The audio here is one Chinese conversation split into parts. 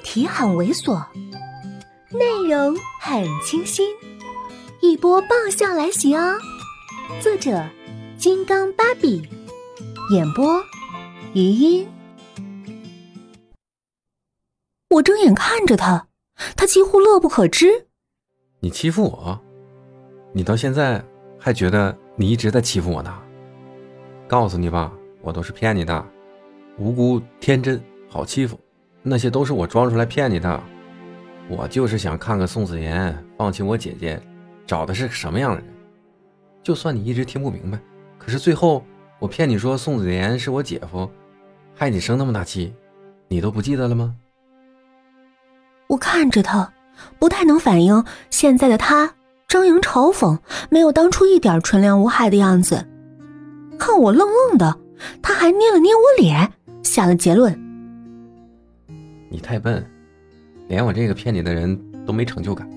题很猥琐，内容很清新，一波爆笑来袭哦！作者：金刚芭比，演播：余音。我睁眼看着他，他几乎乐不可支。你欺负我？你到现在还觉得你一直在欺负我呢？告诉你吧，我都是骗你的，无辜天真，好欺负。那些都是我装出来骗你的，我就是想看看宋子妍放弃我姐姐，找的是什么样的人。就算你一直听不明白，可是最后我骗你说宋子妍是我姐夫，害你生那么大气，你都不记得了吗？我看着他，不太能反应现在的他张扬嘲讽，没有当初一点纯良无害的样子。看我愣愣的，他还捏了捏我脸，下了结论。你太笨，连我这个骗你的人都没成就感，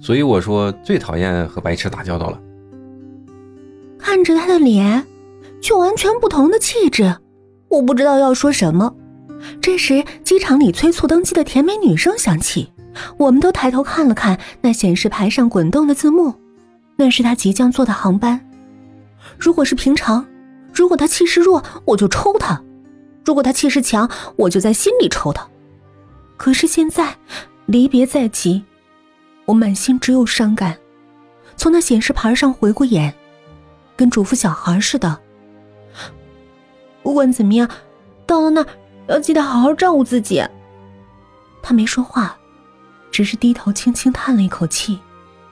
所以我说最讨厌和白痴打交道了。看着他的脸，却完全不同的气质，我不知道要说什么。这时，机场里催促登机的甜美女声响起，我们都抬头看了看那显示牌上滚动的字幕，那是他即将坐的航班。如果是平常，如果他气势弱，我就抽他；如果他气势强，我就在心里抽他。可是现在，离别在即，我满心只有伤感。从那显示牌上回过眼，跟嘱咐小孩似的。不管怎么样，到了那儿要记得好好照顾自己。他没说话，只是低头轻轻叹了一口气。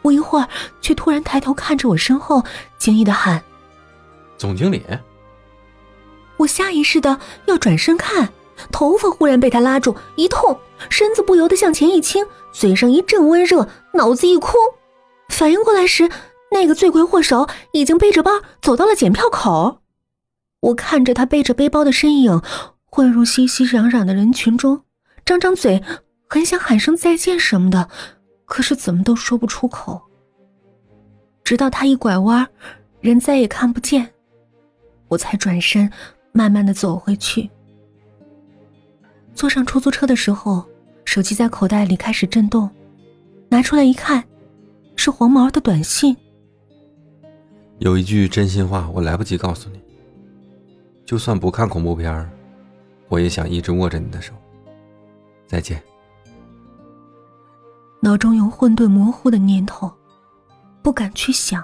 不一会儿，却突然抬头看着我身后，惊异的喊：“总经理！”我下意识的要转身看。头发忽然被他拉住，一痛，身子不由得向前一倾，嘴上一阵温热，脑子一空。反应过来时，那个罪魁祸首已经背着包走到了检票口。我看着他背着背包的身影，混入熙熙攘攘的人群中，张张嘴，很想喊声再见什么的，可是怎么都说不出口。直到他一拐弯，人再也看不见，我才转身，慢慢的走回去。坐上出租车的时候，手机在口袋里开始震动，拿出来一看，是黄毛的短信。有一句真心话，我来不及告诉你。就算不看恐怖片我也想一直握着你的手。再见。脑中有混沌模糊的念头，不敢去想，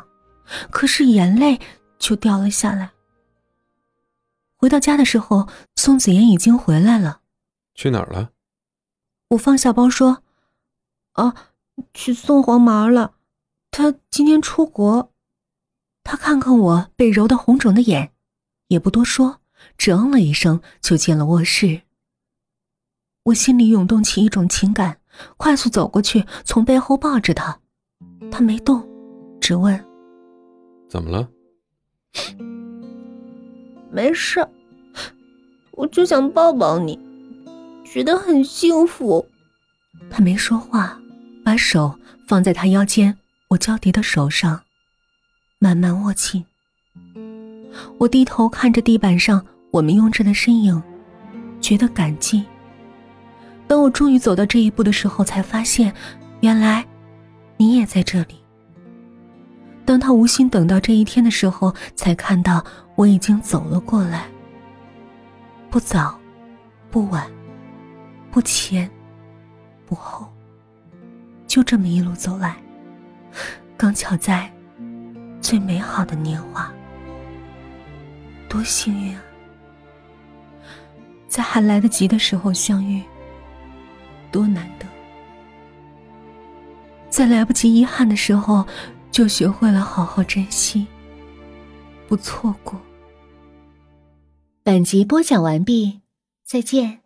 可是眼泪就掉了下来。回到家的时候，宋子妍已经回来了。去哪儿了？我放下包说：“啊，去送黄毛了。他今天出国。”他看看我被揉得红肿的眼，也不多说，只嗯了一声，就进了卧室。我心里涌动起一种情感，快速走过去，从背后抱着他。他没动，只问：“怎么了？”没事，我就想抱抱你。觉得很幸福，他没说话，把手放在他腰间我交叠的手上，慢慢握紧。我低头看着地板上我们拥着的身影，觉得感激。当我终于走到这一步的时候，才发现，原来你也在这里。当他无心等到这一天的时候，才看到我已经走了过来。不早，不晚。不前，不后，就这么一路走来，刚巧在最美好的年华，多幸运啊！在还来得及的时候相遇，多难得；在来不及遗憾的时候，就学会了好好珍惜，不错过。本集播讲完毕，再见。